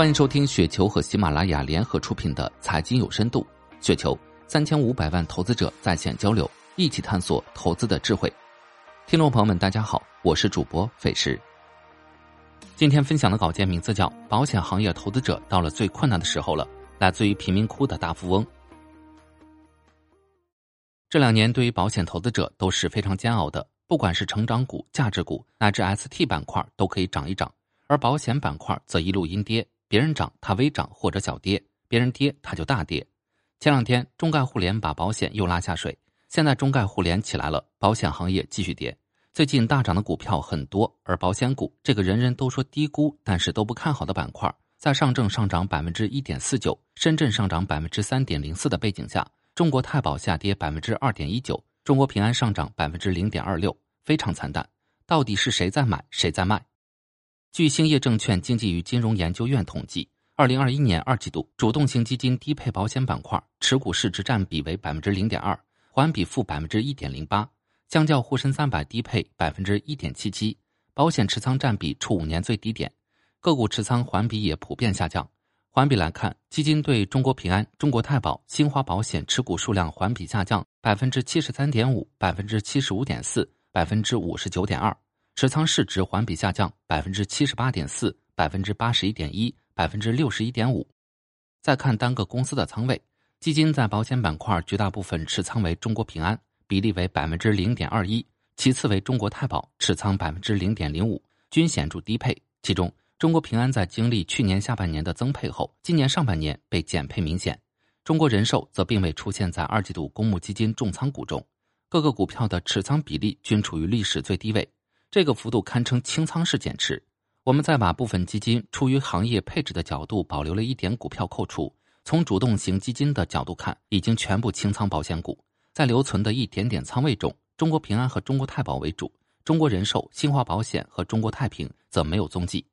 欢迎收听雪球和喜马拉雅联合出品的《财经有深度》，雪球三千五百万投资者在线交流，一起探索投资的智慧。听众朋友们，大家好，我是主播费时。今天分享的稿件名字叫《保险行业投资者到了最困难的时候了》，来自于贫民窟的大富翁。这两年对于保险投资者都是非常煎熬的，不管是成长股、价值股乃至 ST 板块都可以涨一涨，而保险板块则一路阴跌。别人涨，它微涨或者小跌；别人跌，它就大跌。前两天中概互联把保险又拉下水，现在中概互联起来了，保险行业继续跌。最近大涨的股票很多，而保险股这个人人都说低估，但是都不看好的板块，在上证上涨百分之一点四九，深圳上涨百分之三点零四的背景下，中国太保下跌百分之二点一九，中国平安上涨百分之零点二六，非常惨淡。到底是谁在买，谁在卖？据兴业证券经济与金融研究院统计，二零二一年二季度主动型基金低配保险板块持股市值占比为百分之零点二，环比负百分之一点零八，相较沪深三百低配百分之一点七七，保险持仓占比处五年最低点，个股持仓环比也普遍下降。环比来看，基金对中国平安、中国太保、新华保险持股数量环比下降百分之七十三点五、百分之七十五点四、百分之五十九点二。持仓市值环比下降百分之七十八点四、百分之八十一点一、百分之六十一点五。再看单个公司的仓位，基金在保险板块绝大部分持仓为中国平安，比例为百分之零点二一；其次为中国太保，持仓百分之零点零五，均显著低配。其中，中国平安在经历去年下半年的增配后，今年上半年被减配明显；中国人寿则并未出现在二季度公募基金重仓股中，各个股票的持仓比例均处于历史最低位。这个幅度堪称清仓式减持。我们再把部分基金出于行业配置的角度保留了一点股票扣除，从主动型基金的角度看，已经全部清仓保险股。在留存的一点点仓位中，中国平安和中国太保为主，中国人寿、新华保险和中国太平则没有踪迹。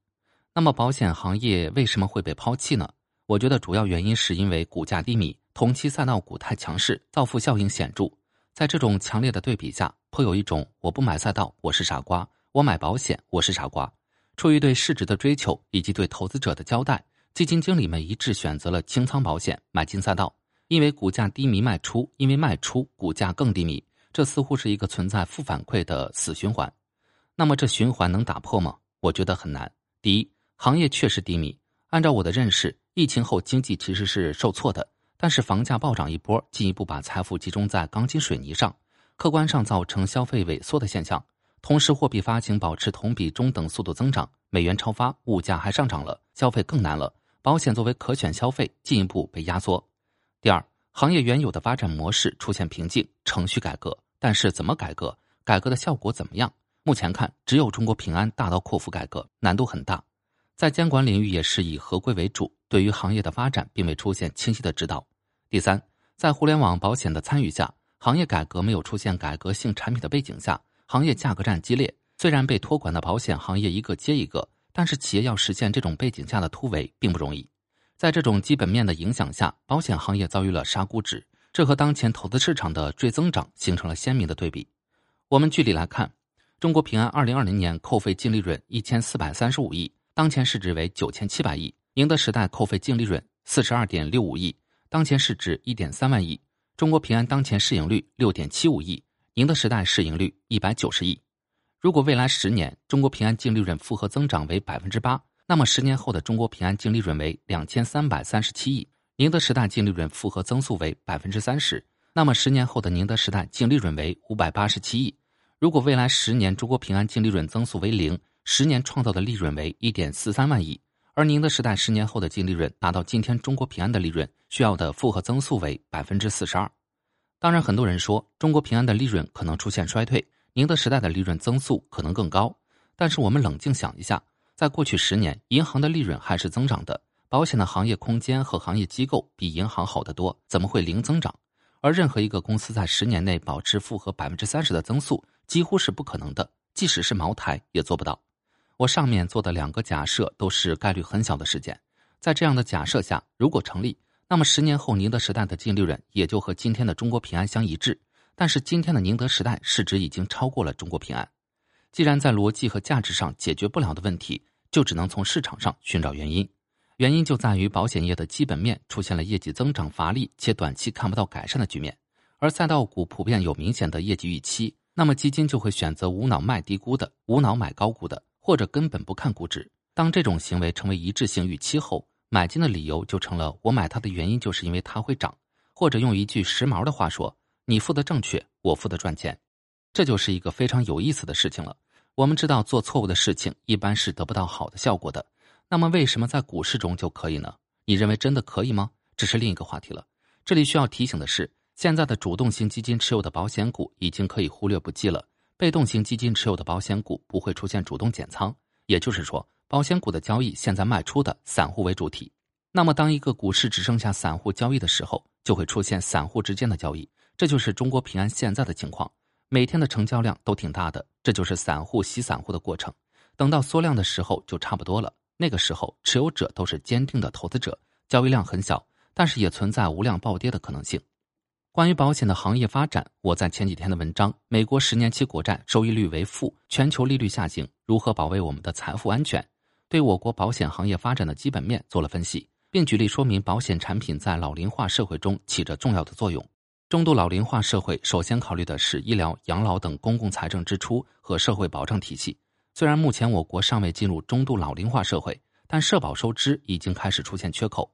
那么，保险行业为什么会被抛弃呢？我觉得主要原因是因为股价低迷，同期赛道股太强势，造富效应显著。在这种强烈的对比下，颇有一种我不买赛道我是傻瓜，我买保险我是傻瓜。出于对市值的追求以及对投资者的交代，基金经理们一致选择了清仓保险，买进赛道。因为股价低迷卖出，因为卖出股价更低迷，这似乎是一个存在负反馈的死循环。那么这循环能打破吗？我觉得很难。第一，行业确实低迷。按照我的认识，疫情后经济其实是受挫的。但是房价暴涨一波，进一步把财富集中在钢筋水泥上，客观上造成消费萎缩的现象。同时，货币发行保持同比中等速度增长，美元超发，物价还上涨了，消费更难了。保险作为可选消费，进一步被压缩。第二，行业原有的发展模式出现瓶颈，程序改革，但是怎么改革，改革的效果怎么样？目前看，只有中国平安大刀阔斧改革，难度很大。在监管领域也是以合规为主，对于行业的发展并未出现清晰的指导。第三，在互联网保险的参与下，行业改革没有出现改革性产品的背景下，行业价格战激烈。虽然被托管的保险行业一个接一个，但是企业要实现这种背景下的突围并不容易。在这种基本面的影响下，保险行业遭遇了杀估值，这和当前投资市场的追增长形成了鲜明的对比。我们具体来看，中国平安二零二零年扣费净利润一千四百三十五亿。当前市值为九千七百亿，宁德时代扣费净利润四十二点六五亿，当前市值一点三万亿。中国平安当前市盈率六点七五亿，宁德时代市盈率一百九十亿。如果未来十年中国平安净利润复合增长为百分之八，那么十年后的中国平安净利润为两千三百三十七亿，宁德时代净利润复合增速为百分之三十，那么十年后的宁德时代净利润为五百八十七亿。如果未来十年中国平安净利润增速为零。十年创造的利润为一点四三万亿，而宁德时代十年后的净利润达到今天中国平安的利润需要的复合增速为百分之四十二。当然，很多人说中国平安的利润可能出现衰退，宁德时代的利润增速可能更高。但是我们冷静想一下，在过去十年，银行的利润还是增长的，保险的行业空间和行业机构比银行好得多，怎么会零增长？而任何一个公司在十年内保持复合百分之三十的增速，几乎是不可能的，即使是茅台也做不到。我上面做的两个假设都是概率很小的事件，在这样的假设下，如果成立，那么十年后宁德时代的净利润也就和今天的中国平安相一致。但是今天的宁德时代市值已经超过了中国平安。既然在逻辑和价值上解决不了的问题，就只能从市场上寻找原因。原因就在于保险业的基本面出现了业绩增长乏力且短期看不到改善的局面，而赛道股普遍有明显的业绩预期，那么基金就会选择无脑卖低估的、无脑买高估的，或者根本不看估值。当这种行为成为一致性预期后，买进的理由就成了我买它的原因就是因为它会涨，或者用一句时髦的话说，你付的正确，我付的赚钱。这就是一个非常有意思的事情了。我们知道做错误的事情一般是得不到好的效果的。那么为什么在股市中就可以呢？你认为真的可以吗？这是另一个话题了。这里需要提醒的是，现在的主动型基金持有的保险股已经可以忽略不计了，被动型基金持有的保险股不会出现主动减仓，也就是说，保险股的交易现在卖出的散户为主体。那么，当一个股市只剩下散户交易的时候，就会出现散户之间的交易，这就是中国平安现在的情况，每天的成交量都挺大的，这就是散户洗散户的过程。等到缩量的时候，就差不多了。那个时候，持有者都是坚定的投资者，交易量很小，但是也存在无量暴跌的可能性。关于保险的行业发展，我在前几天的文章《美国十年期国债收益率为负，全球利率下行，如何保卫我们的财富安全》，对我国保险行业发展的基本面做了分析，并举例说明保险产品在老龄化社会中起着重要的作用。中度老龄化社会首先考虑的是医疗、养老等公共财政支出和社会保障体系。虽然目前我国尚未进入中度老龄化社会，但社保收支已经开始出现缺口。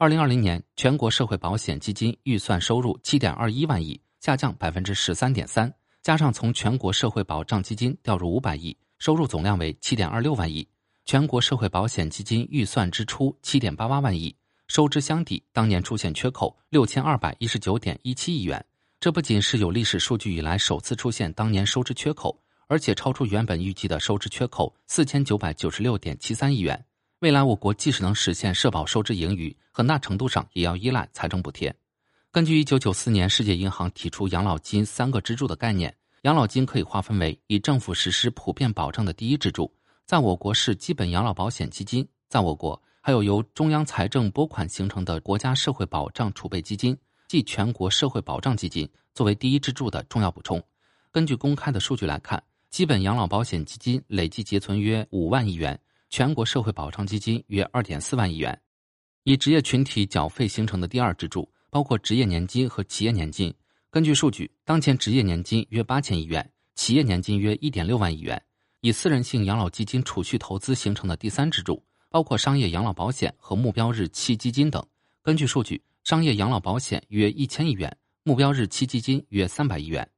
二零二零年全国社会保险基金预算收入七点二一万亿，下降百分之十三点三，加上从全国社会保障基金调入五百亿，收入总量为七点二六万亿。全国社会保险基金预算支出七点八八万亿，收支相抵，当年出现缺口六千二百一十九点一七亿元。这不仅是有历史数据以来首次出现当年收支缺口。而且超出原本预计的收支缺口四千九百九十六点七三亿元。未来我国即使能实现社保收支盈余，很大程度上也要依赖财政补贴。根据一九九四年世界银行提出养老金三个支柱的概念，养老金可以划分为以政府实施普遍保障的第一支柱，在我国是基本养老保险基金；在我国还有由中央财政拨款形成的国家社会保障储备基金，即全国社会保障基金，作为第一支柱的重要补充。根据公开的数据来看。基本养老保险基金累计结存约五万亿元，全国社会保障基金约二点四万亿元。以职业群体缴费形成的第二支柱，包括职业年金和企业年金。根据数据，当前职业年金约八千亿元，企业年金约一点六万亿元。以私人性养老基金储蓄投资形成的第三支柱，包括商业养老保险和目标日期基金等。根据数据，商业养老保险约一千亿元，目标日期基金约三百亿元。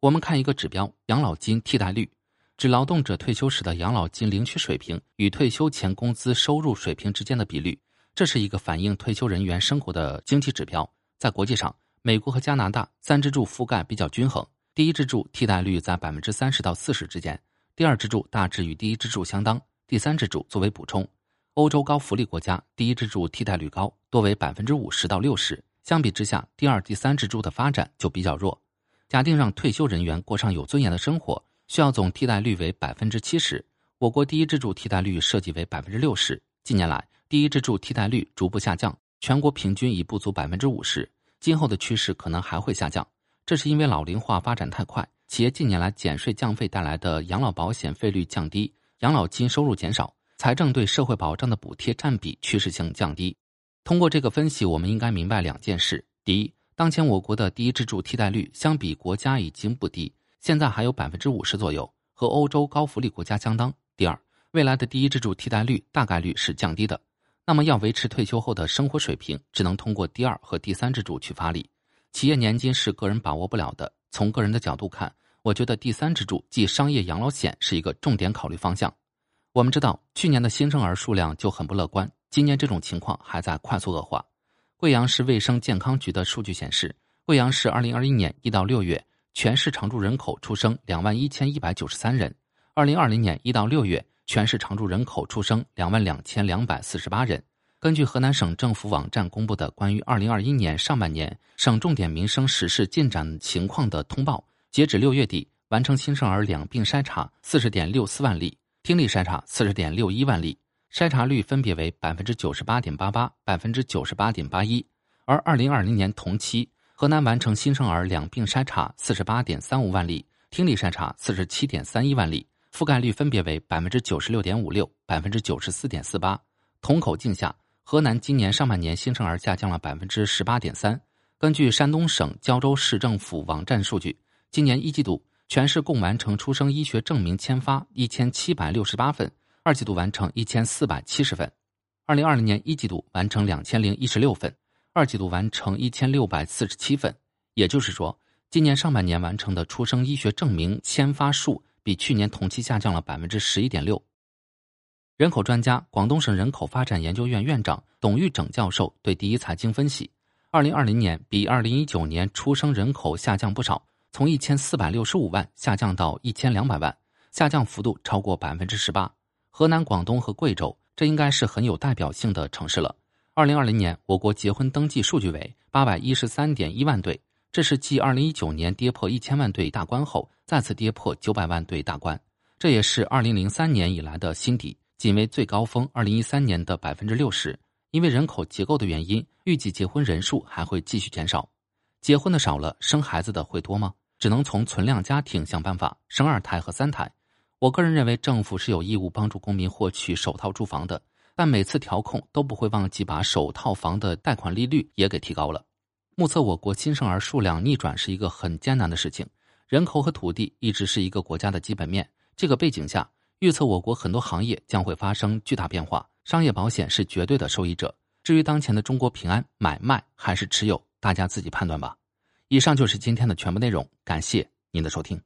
我们看一个指标：养老金替代率，指劳动者退休时的养老金领取水平与退休前工资收入水平之间的比率。这是一个反映退休人员生活的经济指标。在国际上，美国和加拿大三支柱覆盖比较均衡，第一支柱替代率在百分之三十到四十之间，第二支柱大致与第一支柱相当，第三支柱作为补充。欧洲高福利国家第一支柱替代率高，多为百分之五十到六十。相比之下，第二、第三支柱的发展就比较弱。假定让退休人员过上有尊严的生活，需要总替代率为百分之七十。我国第一支柱替代率设计为百分之六十。近年来，第一支柱替代率逐步下降，全国平均已不足百分之五十。今后的趋势可能还会下降，这是因为老龄化发展太快，企业近年来减税降费带来的养老保险费率降低，养老金收入减少，财政对社会保障的补贴占比趋势性降低。通过这个分析，我们应该明白两件事：第一，当前我国的第一支柱替代率相比国家已经不低，现在还有百分之五十左右，和欧洲高福利国家相当。第二，未来的第一支柱替代率大概率是降低的。那么要维持退休后的生活水平，只能通过第二和第三支柱去发力。企业年金是个人把握不了的。从个人的角度看，我觉得第三支柱即商业养老险是一个重点考虑方向。我们知道，去年的新生儿数量就很不乐观，今年这种情况还在快速恶化。贵阳市卫生健康局的数据显示，贵阳市二零二一年一到六月全市常住人口出生两万一千一百九十三人，二零二零年一到六月全市常住人口出生两万两千两百四十八人。根据河南省政府网站公布的关于二零二一年上半年省重点民生实事进展情况的通报，截止六月底，完成新生儿两病筛查四十点六四万例，听力筛查四十点六一万例。筛查率分别为百分之九十八点八八、百分之九十八点八一，而二零二零年同期，河南完成新生儿两病筛查四十八点三五万例，听力筛查四十七点三一万例，覆盖率分别为百分之九十六点五六、百分之九十四点四八。同口径下，河南今年上半年新生儿下降了百分之十八点三。根据山东省胶州市政府网站数据，今年一季度全市共完成出生医学证明签发一千七百六十八份，二季度完成一千四百七十份。二零二零年一季度完成两千零一十六份，二季度完成一千六百四十七份。也就是说，今年上半年完成的出生医学证明签发数比去年同期下降了百分之十一点六。人口专家、广东省人口发展研究院院长董玉整教授对第一财经分析：，二零二零年比二零一九年出生人口下降不少，从一千四百六十五万下降到一千两百万，下降幅度超过百分之十八。河南、广东和贵州，这应该是很有代表性的城市了。二零二零年，我国结婚登记数据为八百一十三点一万对，这是继二零一九年跌破一千万对大关后，再次跌破九百万对大关，这也是二零零三年以来的新低。仅为最高峰二零一三年的百分之六十，因为人口结构的原因，预计结婚人数还会继续减少。结婚的少了，生孩子的会多吗？只能从存量家庭想办法生二胎和三胎。我个人认为，政府是有义务帮助公民获取首套住房的，但每次调控都不会忘记把首套房的贷款利率也给提高了。目测我国新生儿数量逆转是一个很艰难的事情，人口和土地一直是一个国家的基本面。这个背景下。预测我国很多行业将会发生巨大变化，商业保险是绝对的受益者。至于当前的中国平安买卖还是持有，大家自己判断吧。以上就是今天的全部内容，感谢您的收听。